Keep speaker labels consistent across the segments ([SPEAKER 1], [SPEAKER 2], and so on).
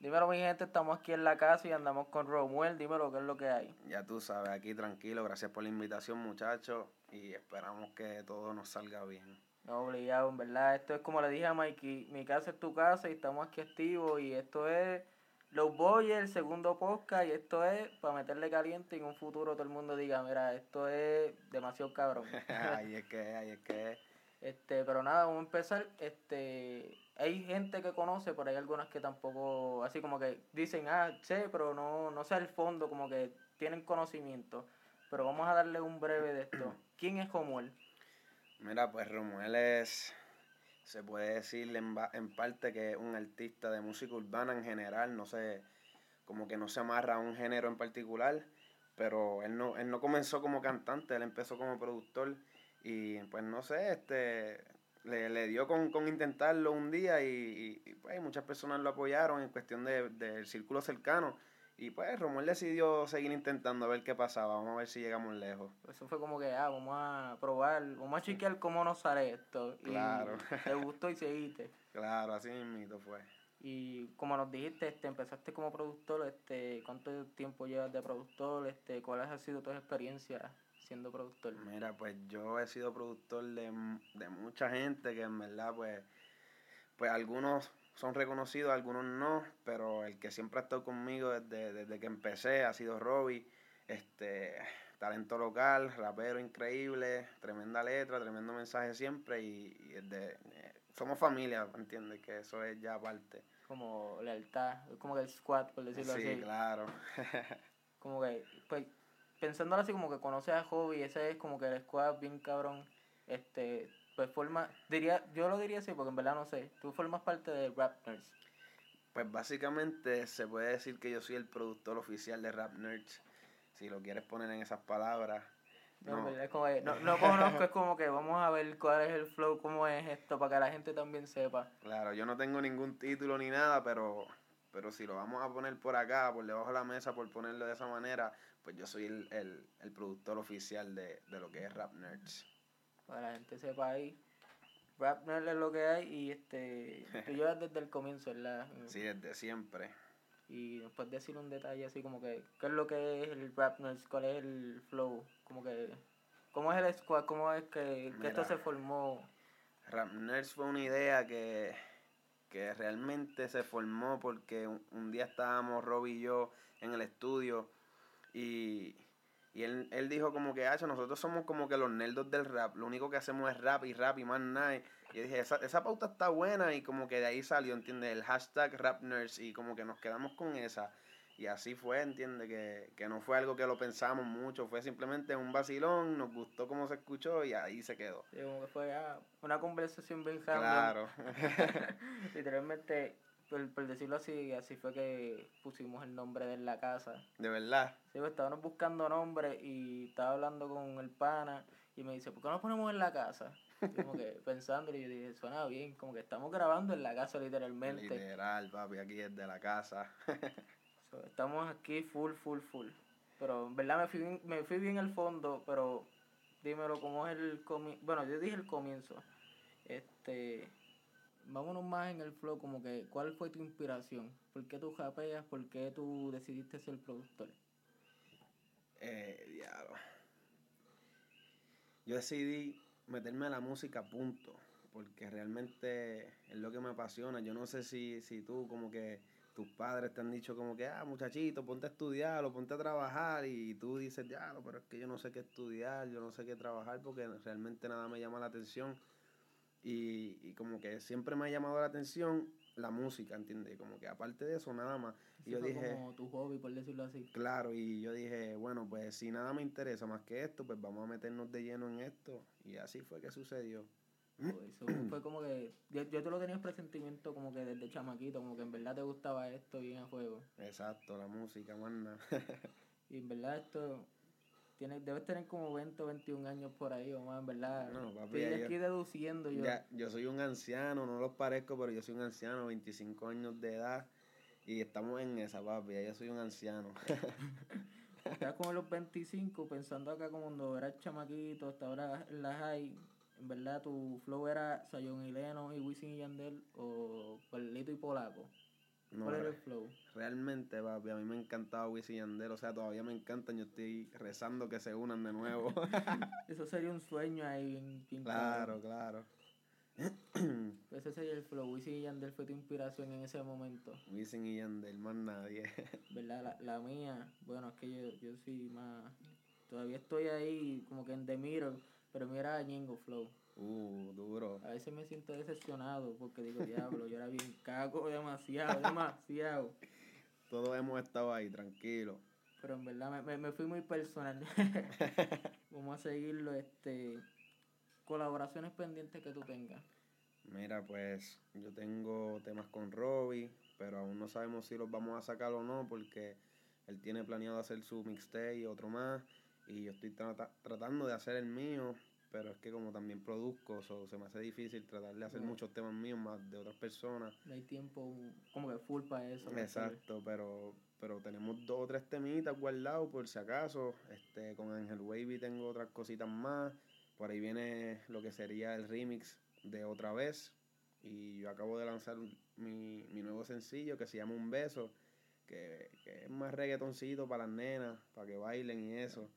[SPEAKER 1] Dímelo, mi gente, estamos aquí en la casa y andamos con Romuel. Dímelo, ¿qué es lo que hay?
[SPEAKER 2] Ya tú sabes, aquí tranquilo. Gracias por la invitación, muchachos. Y esperamos que todo nos salga bien.
[SPEAKER 1] No, obligado, en verdad. Esto es como le dije a Mikey: mi casa es tu casa y estamos aquí activos. Y esto es Los Boys, el segundo podcast. Y esto es para meterle caliente y en un futuro todo el mundo diga: Mira, esto es demasiado cabrón.
[SPEAKER 2] ahí es que, ahí es que.
[SPEAKER 1] Este, pero nada, vamos a empezar. Este, hay gente que conoce, pero hay algunas que tampoco, así como que dicen, ah, sé, pero no, no sé el fondo, como que tienen conocimiento. Pero vamos a darle un breve de esto. ¿Quién es Romuel?
[SPEAKER 2] Mira, pues Romuel es, se puede decir en, en parte que es un artista de música urbana en general, no sé, como que no se amarra a un género en particular, pero él no, él no comenzó como cantante, él empezó como productor y pues no sé, este le, le dio con, con, intentarlo un día y, y, pues muchas personas lo apoyaron en cuestión del de, círculo cercano. Y pues Romuel decidió seguir intentando a ver qué pasaba, vamos a ver si llegamos lejos.
[SPEAKER 1] Eso fue como que, ah, vamos a probar, vamos a chequear cómo nos sale esto.
[SPEAKER 2] Claro.
[SPEAKER 1] Y te gustó y seguiste.
[SPEAKER 2] Claro, así mismo fue.
[SPEAKER 1] Y como nos dijiste, este, empezaste como productor, este, ¿cuánto tiempo llevas de productor? Este, ¿Cuáles han sido tus experiencias siendo productor?
[SPEAKER 2] Mira, pues yo he sido productor de, de mucha gente que en verdad, pues, pues algunos son reconocidos, algunos no, pero el que siempre ha estado conmigo desde, desde que empecé ha sido Robbie, este, talento local, rapero increíble, tremenda letra, tremendo mensaje siempre y, y de, somos familia, ¿entiendes? Que eso es ya parte.
[SPEAKER 1] Como lealtad, como que el squad, por decirlo
[SPEAKER 2] sí,
[SPEAKER 1] así.
[SPEAKER 2] Sí, claro.
[SPEAKER 1] como que, pues, pensándolo así como que conoces a Hobby, ese es como que el squad bien cabrón, este, pues forma, diría, yo lo diría así porque en verdad no sé, tú formas parte de Rap Nerds.
[SPEAKER 2] Pues básicamente se puede decir que yo soy el productor oficial de Rap Nerds, si lo quieres poner en esas palabras.
[SPEAKER 1] No, no. Es como que, no, no conozco, es como que vamos a ver cuál es el flow, cómo es esto, para que la gente también sepa.
[SPEAKER 2] Claro, yo no tengo ningún título ni nada, pero pero si lo vamos a poner por acá, por debajo de la mesa, por ponerlo de esa manera, pues yo soy el, el, el productor oficial de, de, lo que es Rap Nerds.
[SPEAKER 1] Para la gente sepa ahí, Rap Nerds es lo que hay y este tú llevas desde el comienzo, ¿verdad?
[SPEAKER 2] Sí, desde siempre.
[SPEAKER 1] Y después decir un detalle así como que, ¿qué es lo que es el Rap Nerds? ¿Cuál es el flow? Como que, ¿cómo es el squad? ¿Cómo es que, que esto se formó?
[SPEAKER 2] Rap Nerds fue una idea que que realmente se formó porque un, un, día estábamos Robbie y yo en el estudio y, y él, él dijo como que, hacho, nosotros somos como que los nerdos del rap, lo único que hacemos es rap y rap y más nada. Y yo dije, esa, esa pauta está buena y como que de ahí salió, ¿entiendes? El hashtag rap nerds y como que nos quedamos con esa. Y así fue, entiende que, que no fue algo que lo pensamos mucho, fue simplemente un vacilón, nos gustó cómo se escuchó y ahí se quedó.
[SPEAKER 1] Sí, como que fue ah, una conversación bien
[SPEAKER 2] Claro.
[SPEAKER 1] Literalmente, por, por, decirlo así, así fue que pusimos el nombre de la casa.
[SPEAKER 2] ¿De verdad?
[SPEAKER 1] Sí, pues estábamos buscando nombre y estaba hablando con el pana y me dice, ¿por qué no ponemos en la casa? Como que pensando y yo dije, suena bien, como que estamos grabando en la casa literalmente.
[SPEAKER 2] Literal, papi, aquí es de la casa.
[SPEAKER 1] So, estamos aquí full, full, full. Pero en verdad me fui, bien, me fui bien al fondo, pero dímelo cómo es el comienzo. Bueno, yo dije el comienzo. Este, vámonos más en el flow, como que, ¿cuál fue tu inspiración? ¿Por qué tú japeas? ¿Por qué tú decidiste ser productor?
[SPEAKER 2] Eh, diablo. Yo decidí meterme a la música, punto. Porque realmente es lo que me apasiona. Yo no sé si, si tú como que tus padres te han dicho como que, ah, muchachito, ponte a estudiar o ponte a trabajar y tú dices, ya, pero es que yo no sé qué estudiar, yo no sé qué trabajar porque realmente nada me llama la atención. Y, y como que siempre me ha llamado la atención la música, ¿entiendes? Como que aparte de eso, nada más.
[SPEAKER 1] y
[SPEAKER 2] yo dije,
[SPEAKER 1] como tu hobby, por decirlo así.
[SPEAKER 2] Claro, y yo dije, bueno, pues si nada me interesa más que esto, pues vamos a meternos de lleno en esto. Y así fue que sucedió.
[SPEAKER 1] Eso fue como que yo, yo te lo tenía presentimiento como que desde chamaquito, como que en verdad te gustaba esto bien a juego.
[SPEAKER 2] Exacto, la música, manna.
[SPEAKER 1] y en verdad esto tienes, debes tener como 20 o 21 años por ahí o más, en verdad.
[SPEAKER 2] No, papi,
[SPEAKER 1] Estoy aquí deduciendo yo.
[SPEAKER 2] Ya, yo soy un anciano, no los parezco, pero yo soy un anciano, 25 años de edad. Y estamos en esa, papi, ya yo soy un anciano.
[SPEAKER 1] Estás como los 25, pensando acá como cuando eras chamaquito, hasta ahora en la high, en verdad tu flow era Sayon y Leno y Wisin y Yandel o Perlito y Polaco. ¿Cuál era el flow?
[SPEAKER 2] Realmente, papi, a mí me encantaba Wisin y Yandel, o sea, todavía me encantan, yo estoy rezando que se unan de nuevo.
[SPEAKER 1] Eso sería un sueño ahí bien,
[SPEAKER 2] Claro, claro.
[SPEAKER 1] Pues ese sería el flow, Wisin y Yandel fue tu inspiración en ese momento.
[SPEAKER 2] Wisin y Yandel, más nadie.
[SPEAKER 1] ¿Verdad? La, la mía, bueno, es que yo, yo soy más... Todavía estoy ahí como que en The Mirror, pero mira Ñingo Flow.
[SPEAKER 2] Uh, duro.
[SPEAKER 1] A veces me siento decepcionado porque digo, diablo, yo era bien cago demasiado, demasiado.
[SPEAKER 2] Todos hemos estado ahí, tranquilo.
[SPEAKER 1] Pero en verdad me, me, fui muy personal. Vamos a seguirlo, este colaboraciones pendientes que tú tengas.
[SPEAKER 2] Mira, pues yo tengo temas con Robbie, pero aún no sabemos si los vamos a sacar o no porque él tiene planeado hacer su mixtape y otro más y yo estoy tratando de hacer el mío, pero es que como también produzco, se me hace difícil tratar de hacer muchos temas míos más de otras personas.
[SPEAKER 1] No hay tiempo como que full para eso.
[SPEAKER 2] Exacto, pero pero tenemos dos o tres temitas guardados por si acaso. Este, con Angel Wavy tengo otras cositas más. Por ahí viene lo que sería el remix de Otra vez. Y yo acabo de lanzar mi, mi nuevo sencillo que se llama Un Beso, que, que es más reggaetoncito para las nenas, para que bailen y eso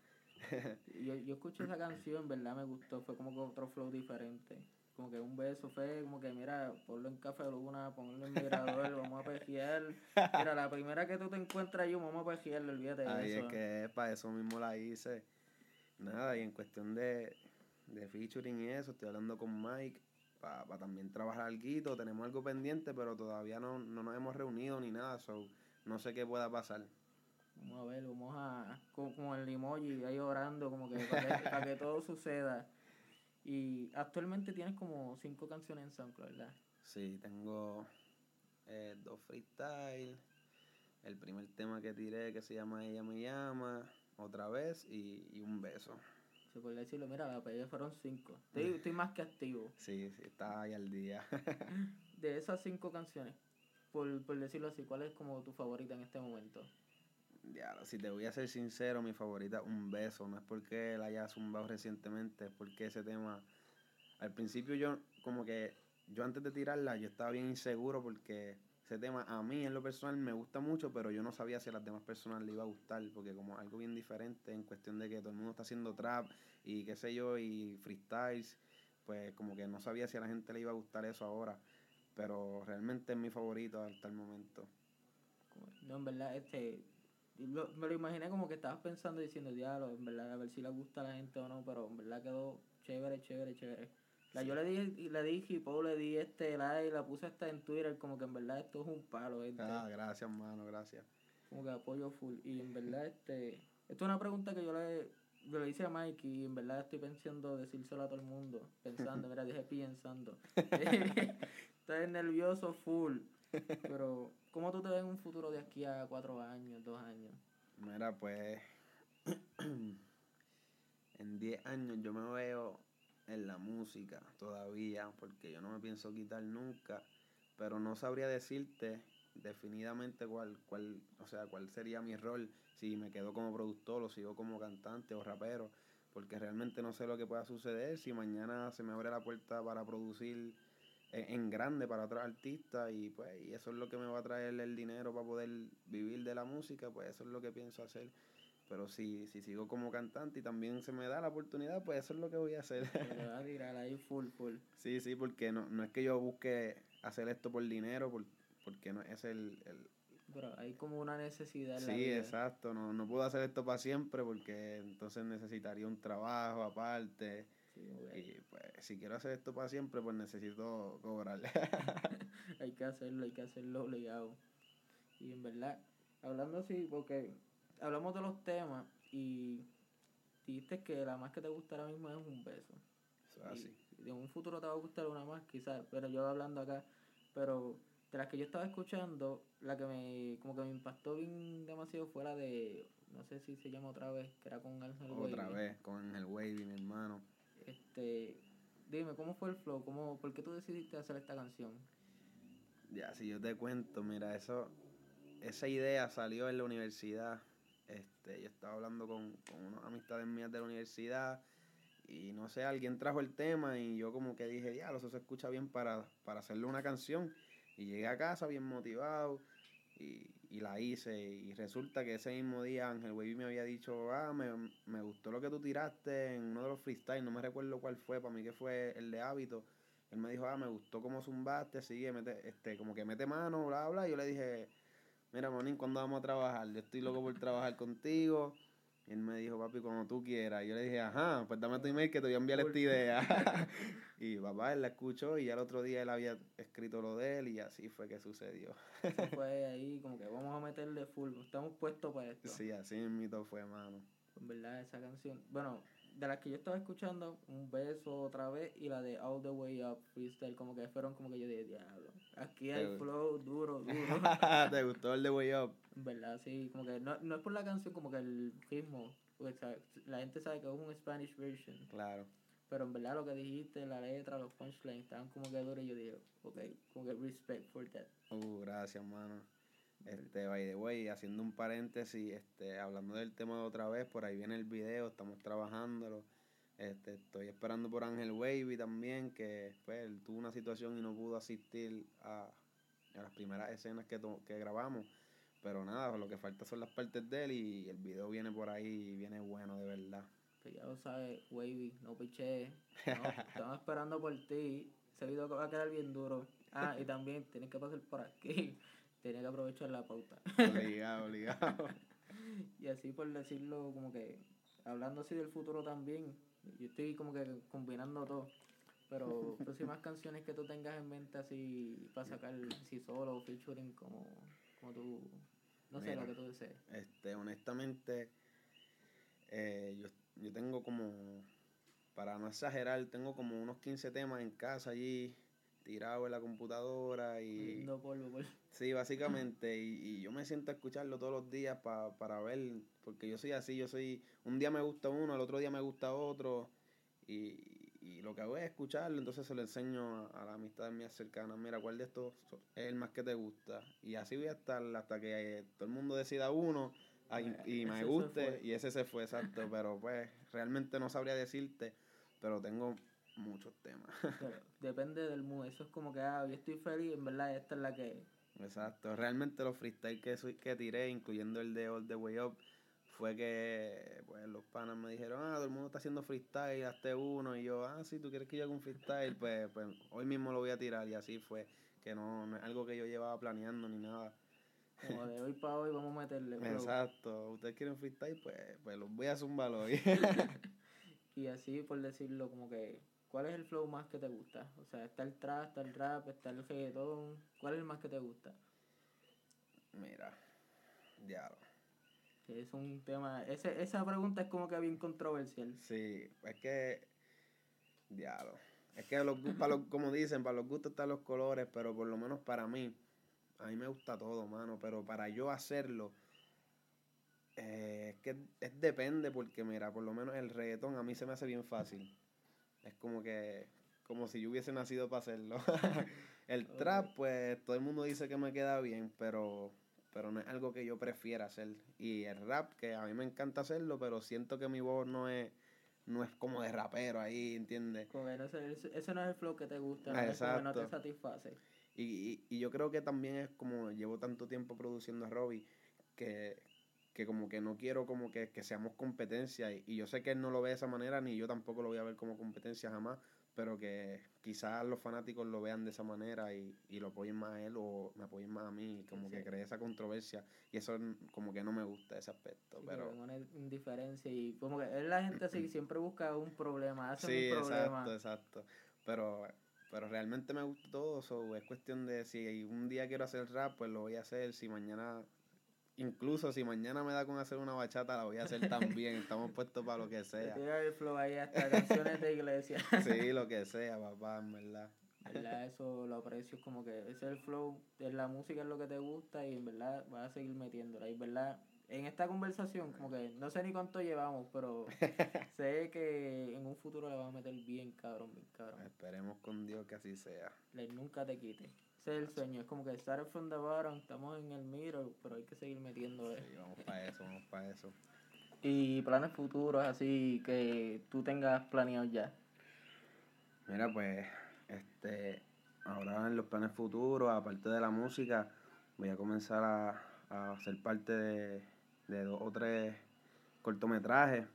[SPEAKER 1] yo, yo escuché esa canción, ¿verdad? Me gustó, fue como que otro flow diferente. Como que un beso fue como que, mira, ponlo en Café Luna, ponlo en Mirador, vamos a pejear. Mira, la primera que tú te encuentras yo, vamos a pejearlo, olvídate de
[SPEAKER 2] Ahí es que para eso mismo la hice. Nada, y en cuestión de, de featuring y eso, estoy hablando con Mike para también trabajar algo. Tenemos algo pendiente, pero todavía no, no nos hemos reunido ni nada, so no sé qué pueda pasar.
[SPEAKER 1] Vamos a ver, vamos a. Como, el emoji ahí orando, como que para que, todo suceda. Y actualmente tienes como cinco canciones en SoundCloud, ¿verdad?
[SPEAKER 2] Sí, tengo eh, dos freestyle. El primer tema que tiré que se llama Ella me llama, otra vez y, y un beso.
[SPEAKER 1] Se puede decirlo, mira, la pedida fueron cinco. Estoy, estoy más que activo.
[SPEAKER 2] Sí, sí, está ahí al día.
[SPEAKER 1] de esas cinco canciones, por, por decirlo así, ¿cuál es como tu favorita en este momento?
[SPEAKER 2] Ya, si te voy a ser sincero, mi favorita, Un Beso. No es porque la haya zumbado recientemente, es porque ese tema. Al principio yo, como que. Yo antes de tirarla, yo estaba bien inseguro porque ese tema a mí en lo personal me gusta mucho, pero yo no sabía si a las demás personas le iba a gustar, porque como algo bien diferente en cuestión de que todo el mundo está haciendo trap y qué sé yo, y freestyles, pues como que no sabía si a la gente le iba a gustar eso ahora, pero realmente es mi favorito hasta el momento.
[SPEAKER 1] No, en verdad, este, me lo imaginé como que estabas pensando diciendo, diablo, en verdad, a ver si le gusta a la gente o no, pero en verdad quedó chévere, chévere, chévere. La, Yo le dije, le dije, y le di este like, la puse hasta en Twitter, como que en verdad esto es un palo. Este.
[SPEAKER 2] Ah, gracias, mano, gracias.
[SPEAKER 1] Como que apoyo full. Y en verdad, este, esto es una pregunta que yo le, le hice a Mike y en verdad estoy pensando decírselo a todo el mundo. Pensando, mira, dije pensando. Estoy nervioso full. Pero, ¿cómo tú te ves en un futuro de aquí a cuatro años, dos años?
[SPEAKER 2] Mira, pues, en diez años yo me veo en la música todavía, porque yo no me pienso quitar nunca, pero no sabría decirte definidamente cuál, cuál, o sea, cuál sería mi rol, si me quedo como productor o sigo como cantante o rapero, porque realmente no sé lo que pueda suceder, si mañana se me abre la puerta para producir en grande para otros artistas y pues y eso es lo que me va a traer el dinero para poder vivir de la música, pues eso es lo que pienso hacer. Pero si, si sigo como cantante y también se me da la oportunidad, pues eso es lo que voy a hacer.
[SPEAKER 1] a tirar ahí full, full.
[SPEAKER 2] Sí, sí, porque no, no es que yo busque hacer esto por dinero, porque no es el, el...
[SPEAKER 1] Pero hay como una necesidad.
[SPEAKER 2] En sí, exacto. No, no puedo hacer esto para siempre porque entonces necesitaría un trabajo aparte y pues si quiero hacer esto para siempre, pues necesito cobrarle.
[SPEAKER 1] hay que hacerlo, hay que hacerlo obligado. Y en verdad, hablando así, porque hablamos de los temas y dijiste que la más que te gusta ahora mismo es un beso.
[SPEAKER 2] Eso así.
[SPEAKER 1] Y en un futuro te va a gustar una más, quizás, pero yo hablando acá, pero de las que yo estaba escuchando, la que me como que me impactó bien demasiado fuera de, no sé si se llama otra vez, que era con Ángel
[SPEAKER 2] Otra vez, con Ángel Wavy, mi hermano.
[SPEAKER 1] Este, dime, ¿cómo fue el flow? ¿Cómo, ¿Por qué tú decidiste hacer esta canción?
[SPEAKER 2] Ya, si yo te cuento, mira, eso, esa idea salió en la universidad. Este, yo estaba hablando con, con unas amistades mías de la universidad y no sé, alguien trajo el tema y yo como que dije, ya, eso se escucha bien para, para hacerle una canción. Y llegué a casa bien motivado y la hice. Y resulta que ese mismo día Ángel Wavy me había dicho, ah, me, me gustó lo que tú tiraste en uno de los freestyle, no me recuerdo cuál fue, para mí que fue el de hábito. Él me dijo, ah, me gustó cómo zumbaste, sigue, mete, este, como que mete mano, bla, bla. Y yo le dije, mira, Monín, ¿cuándo vamos a trabajar? Yo estoy loco por trabajar contigo. Y él me dijo, papi, como tú quieras. Y yo le dije, ajá, pues dame tu email que te voy a enviar esta idea. y papá, él la escuchó y ya el otro día él había escrito lo de él y así fue que sucedió.
[SPEAKER 1] Eso fue ahí, como que vamos a meterle full, estamos puestos para esto.
[SPEAKER 2] Sí, así mismo fue, mano.
[SPEAKER 1] En verdad, esa canción, bueno, de las que yo estaba escuchando, Un Beso otra vez y la de All the Way Up Freestyle, como que fueron como que yo dije, diablo. Aquí hay flow duro, duro.
[SPEAKER 2] ¿Te gustó el The Way Up?
[SPEAKER 1] En verdad, sí, como que no, no es por la canción, como que el ritmo, la gente sabe que es un Spanish version.
[SPEAKER 2] Claro.
[SPEAKER 1] Pero en verdad lo que dijiste, la letra, los punchlines, estaban como que duros y yo dije, ok, como que respect for that.
[SPEAKER 2] Uh, gracias, mano. Este, by the way, haciendo un paréntesis, este, hablando del tema de otra vez, por ahí viene el video, estamos trabajándolo. Este, estoy esperando por Ángel Wavy también, que pues, él tuvo una situación y no pudo asistir a, a las primeras escenas que, que grabamos. Pero nada, lo que falta son las partes de él y el video viene por ahí y viene bueno de verdad.
[SPEAKER 1] Que ya lo sabes, Wavy, no piché. estamos esperando por ti. Ese video va a quedar bien duro. Ah, y también tienes que pasar por aquí. Tenía que aprovechar la pauta.
[SPEAKER 2] Obligado, obligado.
[SPEAKER 1] y así por decirlo, como que hablando así del futuro también, yo estoy como que combinando todo. Pero próximas canciones que tú tengas en mente así para sacar si solo o featuring como, como tú, no sé lo que tú desees.
[SPEAKER 2] Este, honestamente, eh, yo, yo tengo como, para no exagerar, tengo como unos 15 temas en casa allí tirado en la computadora y...
[SPEAKER 1] polvo,
[SPEAKER 2] Sí, básicamente, y, y, yo me siento a escucharlo todos los días pa, para ver, porque yo soy así, yo soy, un día me gusta uno, al otro día me gusta otro, y, y lo que hago es escucharlo, entonces se lo enseño a, la amistad mía cercana, mira, ¿cuál de estos es el más que te gusta? Y así voy a estar hasta que eh, todo el mundo decida uno y, me guste, y ese se fue, exacto, pero pues realmente no sabría decirte, pero tengo muchos temas.
[SPEAKER 1] depende del mood. Eso es como que, ah, yo estoy feliz, en verdad esta es la que...
[SPEAKER 2] Exacto. Realmente los freestyle que, que tiré, incluyendo el de All The Way Up, fue que pues los panas me dijeron, ah, todo el mundo está haciendo freestyle, hazte uno. Y yo, ah, si tú quieres que yo haga un freestyle, pues, pues hoy mismo lo voy a tirar. Y así fue, que no, no es algo que yo llevaba planeando ni nada.
[SPEAKER 1] Como de hoy para hoy vamos a meterle.
[SPEAKER 2] Exacto. Ustedes quieren freestyle, pues, pues los voy a zumbar hoy.
[SPEAKER 1] y así, por decirlo, como que ¿Cuál es el flow más que te gusta? O sea, está el trap, está el rap, está el reggaetón. ¿Cuál es el más que te gusta?
[SPEAKER 2] Mira, diablo.
[SPEAKER 1] es un tema. Ese, esa pregunta es como que bien controversial.
[SPEAKER 2] Sí, es que. Diablo. Es que los, para los, como dicen, para los gustos están los colores, pero por lo menos para mí, a mí me gusta todo, mano. Pero para yo hacerlo, eh, es que es depende, porque mira, por lo menos el reggaetón a mí se me hace bien fácil. Es como que, como si yo hubiese nacido para hacerlo. el trap, pues todo el mundo dice que me queda bien, pero, pero no es algo que yo prefiera hacer. Y el rap, que a mí me encanta hacerlo, pero siento que mi voz no es no es como de rapero ahí, ¿entiendes?
[SPEAKER 1] Como ese, no es el flow que te gusta, no, no te satisface.
[SPEAKER 2] Y, y, y, yo creo que también es como llevo tanto tiempo produciendo a Robbie que, que como que no quiero como que, seamos competencia y, yo sé que él no lo ve de esa manera ni yo tampoco lo voy a ver como competencia jamás pero que quizás los fanáticos lo vean de esa manera y, lo apoyen más a él o me apoyen más a mí y como que cree esa controversia y eso como que no me gusta ese aspecto pero
[SPEAKER 1] una indiferencia y como que la gente así siempre busca un problema hace un problema.
[SPEAKER 2] exacto exacto pero pero realmente me gusta todo eso es cuestión de si un día quiero hacer rap pues lo voy a hacer si mañana Incluso si mañana me da con hacer una bachata, la voy a hacer también. Estamos puestos para lo que sea.
[SPEAKER 1] el flow ahí hasta canciones de iglesia.
[SPEAKER 2] sí, lo que sea, papá, en verdad.
[SPEAKER 1] ¿verdad? Eso lo aprecio como que ese es el flow, es la música es lo que te gusta y en verdad vas a seguir metiéndola. Y verdad, en esta conversación, como que no sé ni cuánto llevamos, pero sé que en un futuro le vamos a meter bien cabrón, bien cabrón.
[SPEAKER 2] Esperemos con Dios que así sea.
[SPEAKER 1] Le nunca te quite. Ese es el sueño, es como que estar from the bottom, estamos en el mirror, pero hay que seguir metiendo.
[SPEAKER 2] Sí, vamos para eso, vamos para eso.
[SPEAKER 1] Y planes futuros así que tú tengas planeado ya.
[SPEAKER 2] Mira, pues, este, ahora en los planes futuros, aparte de la música, voy a comenzar a, a ser parte de, de dos o tres cortometrajes.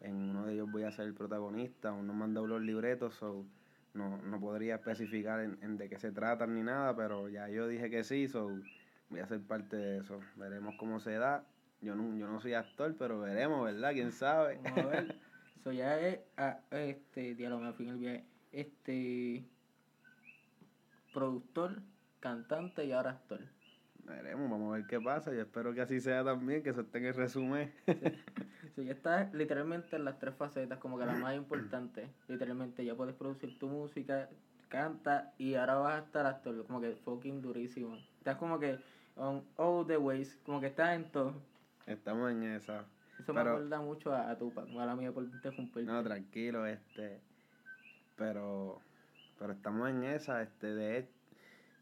[SPEAKER 2] En uno de ellos voy a ser el protagonista, uno mandó los libretos, so no, no podría especificar en, en, de qué se tratan ni nada, pero ya yo dije que sí, so voy a ser parte de eso. Veremos cómo se da. Yo no, yo no soy actor, pero veremos, ¿verdad? ¿Quién sabe?
[SPEAKER 1] Vamos a ver. Eso ya es, ah, este, diálogo, me fui en el viaje. Este, productor, cantante y ahora actor.
[SPEAKER 2] Veremos, vamos a ver qué pasa. Yo espero que así sea también, que eso esté en el resumen.
[SPEAKER 1] Sí, ya estás literalmente en las tres facetas, como que la más importante. Literalmente ya puedes producir tu música, canta y ahora vas a estar actor, como que fucking durísimo. Estás como que on all the ways, como que estás en todo.
[SPEAKER 2] Estamos en esa.
[SPEAKER 1] Eso me acuerda mucho a, a Tupac, mala mía por interrumpirte.
[SPEAKER 2] No, tranquilo, este. Pero. Pero estamos en esa, este, de,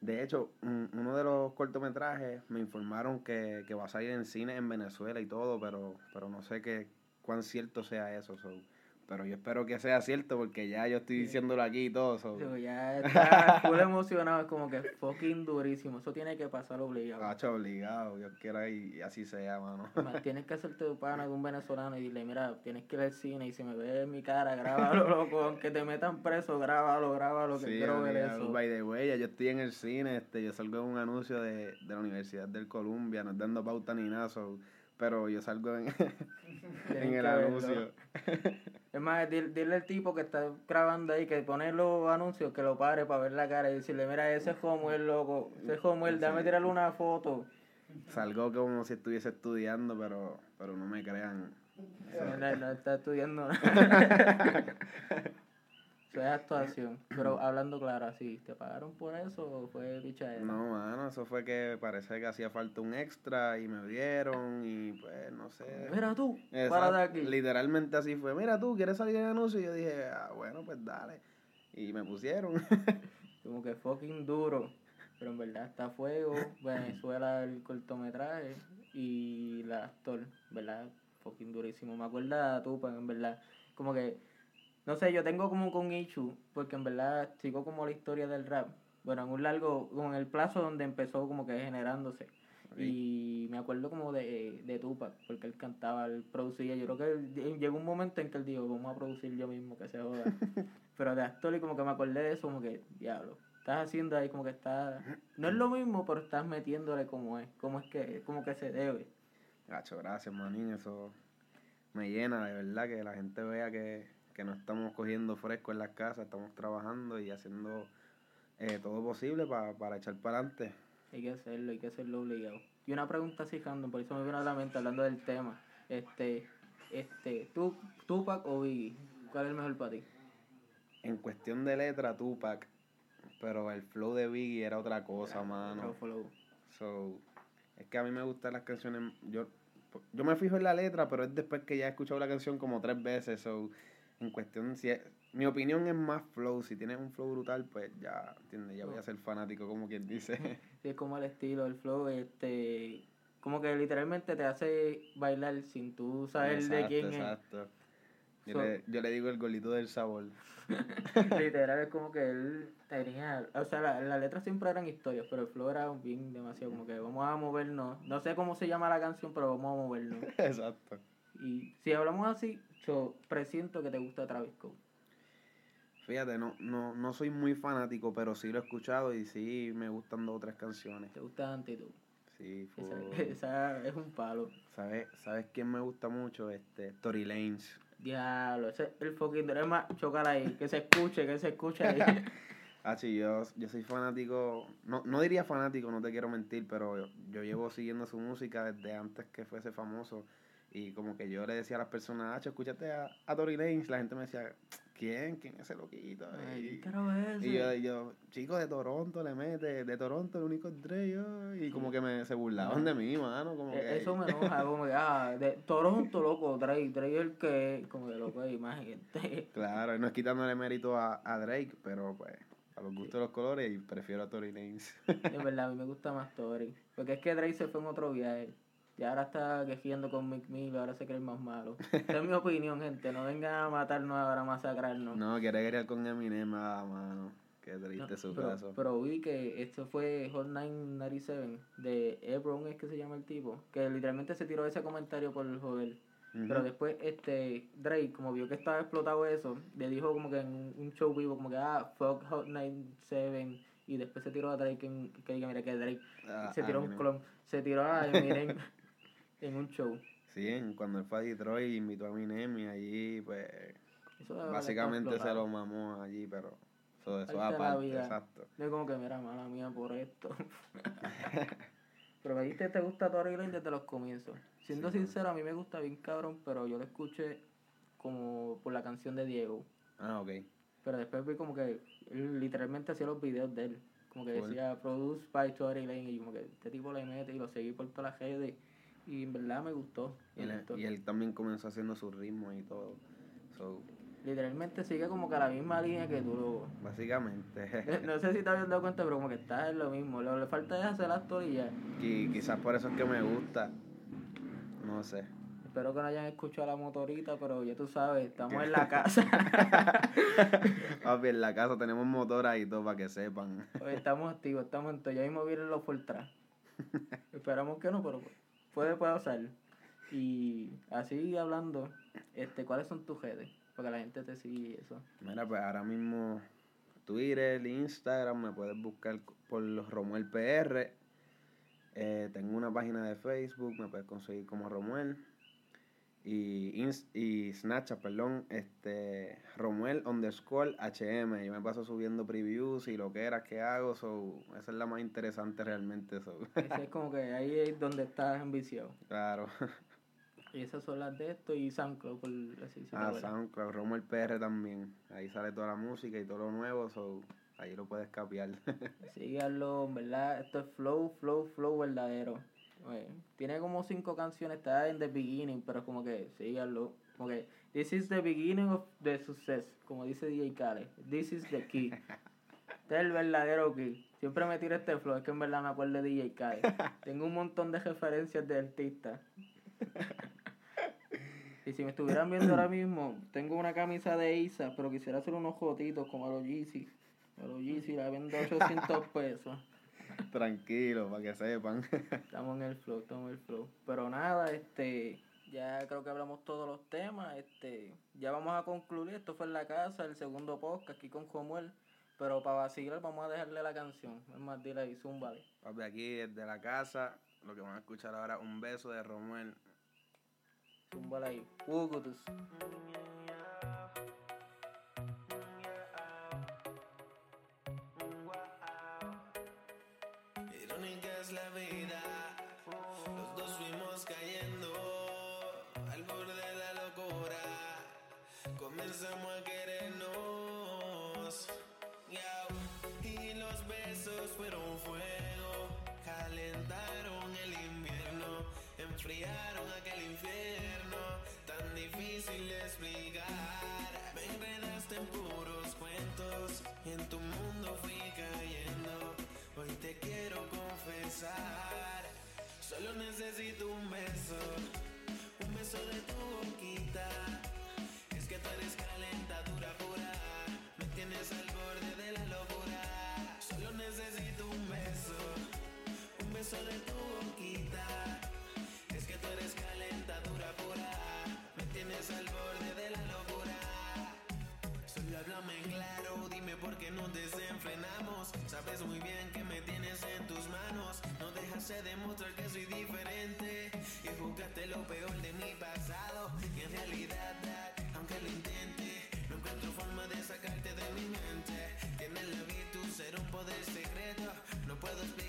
[SPEAKER 2] de hecho, un- uno de los cortometrajes me informaron que, que va a salir en cine en Venezuela y todo, pero, pero no sé qué, cuán cierto sea eso. so. Pero yo espero que sea cierto porque ya yo estoy diciéndolo aquí y todo. so.
[SPEAKER 1] Digo, ya está full emocionado, es como que fucking durísimo. Eso tiene que pasar obligado.
[SPEAKER 2] Cacho, obligado, Dios quiera y, y así sea, mano.
[SPEAKER 1] Más, tienes que hacerte tu pana de un venezolano y dile, mira, tienes que ir al cine y si me ves en mi cara, grábalo, loco. Aunque te metan preso, grábalo, grábalo, que
[SPEAKER 2] Sí,
[SPEAKER 1] quiero ver eso.
[SPEAKER 2] By the way, yo estoy en el cine, este, yo salgo en un anuncio de, de la Universidad del Columbia, no dando pauta ni nada, so, pero yo salgo en, el anuncio.
[SPEAKER 1] Es más, dile, al tipo que está grabando ahí que pone los anuncios que lo pare para ver la cara y decirle, mira, ese es Homuel, loco, ese es Homuel, dame tirarle una foto.
[SPEAKER 2] Salgo como si estuviese estudiando, pero, pero no me crean.
[SPEAKER 1] No, no está estudiando es actuación. Pero hablando claro, así, ¿te pagaron por eso o fue pichadera?
[SPEAKER 2] No, mano, eso fue que parece que hacía falta un extra y me dieron y pues no sé.
[SPEAKER 1] Mira tú,
[SPEAKER 2] Exacto,
[SPEAKER 1] párate aquí.
[SPEAKER 2] Literalmente así fue. Mira tú, ¿quieres salir en anuncio? Y yo dije, ah, bueno, pues dale. Y me pusieron.
[SPEAKER 1] Como que fucking duro. Pero en verdad está fuego. Venezuela el cortometraje y el actor, ¿verdad? Fucking durísimo. Me acuerda a Tupac, en verdad. Como que, no sé, yo tengo como con issue, porque en verdad sigo como la historia del rap. Bueno, en un largo, como en el plazo donde empezó como que generándose. Y me acuerdo como de, de Tupac, porque él cantaba, él producía. Yo creo que él- llegó un momento en que él dijo, vamos a producir yo mismo, que se joda. Pero de actor y como que me acordé de eso, como que, diablo, estás haciendo ahí como que está... No es lo mismo, pero estás metiéndole como es, como es que, como que se debe.
[SPEAKER 2] Gacho, gracias, manín. Eso me llena, de verdad, que la gente vea que, que no estamos cogiendo fresco en las casas, estamos trabajando y haciendo eh, todo posible pa- para echar para adelante.
[SPEAKER 1] Hay que hacerlo, hay que hacerlo obligado. Y una pregunta así, random, por eso me vino a la mente hablando del tema. Este, este, ¿tú, Tupac o Biggie? ¿Cuál es el mejor para ti?
[SPEAKER 2] En cuestión de letra, Tupac, pero el flow de Biggie era otra cosa, mano.
[SPEAKER 1] Otro flow.
[SPEAKER 2] So, es que a mí me gustan las canciones. Yo, yo me fijo en la letra, pero es después que ya he escuchado la canción como tres veces. So, en cuestión, si es- mi opinión es más flow. Si tienes un flow brutal, pues ya, ¿entiendes? Ya voy a ser fanático, como quien dice.
[SPEAKER 1] Sí, es como el estilo, el flow, este, como que literalmente te hace bailar sin tú saber de quién
[SPEAKER 2] exacto. Yo,
[SPEAKER 1] So-
[SPEAKER 2] le, yo le digo el golito del sabor.
[SPEAKER 1] es. Literal, es como que él tenía, o sea, la, la letra siempre eran historias, pero el flow era bien demasiado, como que vamos a movernos, no sé cómo se llama la canción, pero vamos a movernos.
[SPEAKER 2] exacto.
[SPEAKER 1] Y si hablamos así, yo presiento que te gusta Travis Scott.
[SPEAKER 2] Fíjate, no, no, no soy muy fanático, pero sí lo he escuchado y sí me gustan dos o tres canciones.
[SPEAKER 1] ¿Te gusta Antidote?
[SPEAKER 2] Sí, full.
[SPEAKER 1] Esa, esa es un palo.
[SPEAKER 2] ¿Sabes, ¿Sabes quién me gusta mucho? Este, Tory Lanez.
[SPEAKER 1] Diablo, ese es el fucking más, chocala ahí, que se escuche, que se escuche ahí.
[SPEAKER 2] Ah, sí, yo, yo soy fanático, no, no diría fanático, no te quiero mentir, pero yo, yo llevo siguiendo su música desde antes que fuese famoso. Y como que yo le decía a las personas, ah, escúchate a, a Tory Lanez. La gente me decía, ¿quién? ¿Quién es ese loquito?
[SPEAKER 1] Ay,
[SPEAKER 2] Y-
[SPEAKER 1] ¿qué carajo es
[SPEAKER 2] Y yo, y yo, chico, de Toronto le mete, de Toronto el único Dre, yo", y como que me, se burlaban de mí, mano, como
[SPEAKER 1] Eh,
[SPEAKER 2] que...
[SPEAKER 1] Eso me enoja, como que, ah, de Toronto, loco, Drake, Drake el que, como que loco, imagínate.
[SPEAKER 2] Claro, no es quitándole mérito a, a Drake, pero pues, a los gustos de los colores, y prefiero a Tory Lanez.
[SPEAKER 1] Es verdad, a mí me gusta más Tory. Porque es que Drake se fue en otro viaje. Y ahora está quejiendo con Mick Mill, ahora se cree el más malo. Esa es mi opinión, gente. No vengan a matarnos ahora, a masacrarnos.
[SPEAKER 2] no, quiere guerrear con Eminem, ah, mano.
[SPEAKER 3] Qué triste su
[SPEAKER 1] pero,
[SPEAKER 3] caso.
[SPEAKER 1] pero vi que esto fue Hot 997 de Ebron, es que se llama el tipo, que literalmente se tiró ese comentario por joder. Pero después, este, Drake, como vio que estaba explotado eso, le dijo como que en un- un show vivo, como que, ah, fuck Hot 97, y después se tiró a Drake, que diga, mira que Drake,
[SPEAKER 3] Ah,
[SPEAKER 1] se tiró un
[SPEAKER 3] Eminem.
[SPEAKER 1] clon, se tiró a Eminem en un show.
[SPEAKER 3] Sí, en- cuando él fue a Detroit invitó a Eminem y allí, pues,
[SPEAKER 1] Eso de verdad que
[SPEAKER 3] básicamente se lo mamó allí, pero eso, eso aparte,
[SPEAKER 1] vida.
[SPEAKER 3] exacto.
[SPEAKER 1] Yo como que, mira, mala mía por esto. pero me dijiste te gusta Tory Lane desde los comienzos. Siendo
[SPEAKER 3] Sí,
[SPEAKER 1] sincero, a mí me gusta bien cabrón, pero yo lo escuché como por la canción de Diego.
[SPEAKER 3] Ah, ok.
[SPEAKER 1] Pero después vi como que él literalmente hacía los videos de él. Como que
[SPEAKER 3] Cool.
[SPEAKER 1] decía Produced by Tory Lane y como que este tipo le mete y lo seguí por todas las redes. Y en verdad me gustó.
[SPEAKER 3] Y él,
[SPEAKER 1] gustó.
[SPEAKER 3] y él también comenzó haciendo sus ritmos y todo. So,
[SPEAKER 1] Literalmente sigue como que a la misma línea que tú lo...
[SPEAKER 3] básicamente.
[SPEAKER 1] No sé si te habías dado cuenta, pero como que está en lo mismo. Lo le falta es hacer actor y ya.
[SPEAKER 3] y quizás por eso es que me gusta. No sé.
[SPEAKER 1] Espero que no hayan escuchado la motorita, pero ya tú sabes, estamos en la casa.
[SPEAKER 3] Papi, en la casa tenemos motora y todo para que sepan.
[SPEAKER 1] Hoy estamos activos, estamos en todo. Ya mismo vienen los Fortran. Esperamos que no, pero puede pasar. Y así hablando, este, ¿cuáles son tus redes? Porque la gente te sigue eso.
[SPEAKER 3] Mira, pues ahora mismo Twitter, Instagram, me puedes buscar por los Romuel PR. Eh, tengo una página de Facebook, me puedes conseguir como Romuel. Y, y Snapchat, perdón, este, Romuel underscore HM. Yo me paso subiendo previews y lo que era que hago, so, esa es la más interesante realmente. So.
[SPEAKER 1] Ese es como que ahí es donde estás ambiciado.
[SPEAKER 3] claro.
[SPEAKER 1] Y esas son las de esto y SoundCloud, por así decirlo.
[SPEAKER 3] Ah. SoundCloud, Romuel PR también. Ahí sale toda la música y todo lo nuevo, so, ahí lo puedes capiar.
[SPEAKER 1] Síganlo, verdad, esto es flow, flow, flow verdadero. Oye, tiene como cinco canciones, está en The Beginning, pero como que síganlo. Como que, this is the beginning of the success, como dice DJ Khaled. This is the key. Este es el verdadero key. Siempre me tiro este flow, es que en verdad me acuerdo de DJ Khaled. Tengo un montón de referencias de artistas. Y si me estuvieran viendo ahora mismo, tengo una camisa de Isa, pero quisiera hacer unos jotitos como a los Yeezy. A los Yeezy la vendo 800 pesos.
[SPEAKER 3] Tranquilo, para que sepan.
[SPEAKER 1] Estamos en el flow, estamos en el flow. Pero nada, este, ya creo que hablamos todos los temas. Este, ya vamos a concluir. Esto fue en la casa, el segundo podcast aquí con Jomuel. Pero para vacilar vamos a dejarle la canción. Es más, dile ahí, zúmbale.
[SPEAKER 3] Papi, aquí desde la casa, lo que van a escuchar ahora, un beso de Romuel.
[SPEAKER 1] Zúmbale ahí. Wugutus.
[SPEAKER 2] La vida, los dos fuimos cayendo al borde de la locura. Comenzamos a querernos, y los besos fueron fuego, calentaron el invierno, enfriaron aquel infierno. Tan difícil de explicar. Me enredaste en puros cuentos. En tu mundo fui cayendo. Hoy te quiero confesar, solo necesito un beso, un beso de tu boquita. Es que tú eres calentadura pura, me tienes al borde de la locura. Solo necesito un beso, un beso de tu. Demostrar que soy diferente. Y juzgaste lo peor de mi pasado. Y en realidad, aunque lo intente, no encuentro forma de sacarte de mi mente. Tienes la virtud, ser un poder secreto. No puedo explicar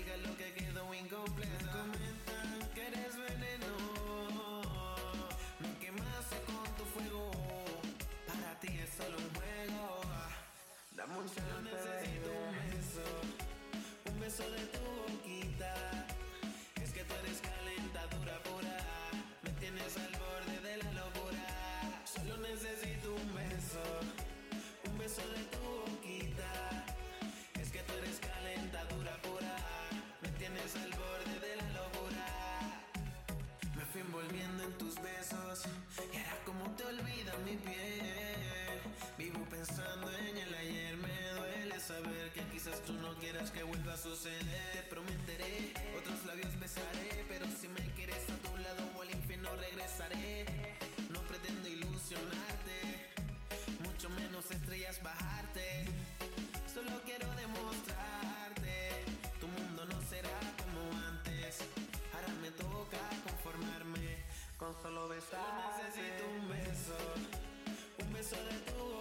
[SPEAKER 2] Vivo pensando en el ayer, me duele saber que Quizás tú no quieras que vuelva a suceder. Te prometeré, otros labios besaré. Pero si me quieres a tu lado o al infierno regresaré. No pretendo ilusionarte, mucho menos estrellas bajarte. Solo quiero demostrarte, tu mundo no será como antes. Ahora me toca conformarme con solo besar. Necesito un beso, beso de tu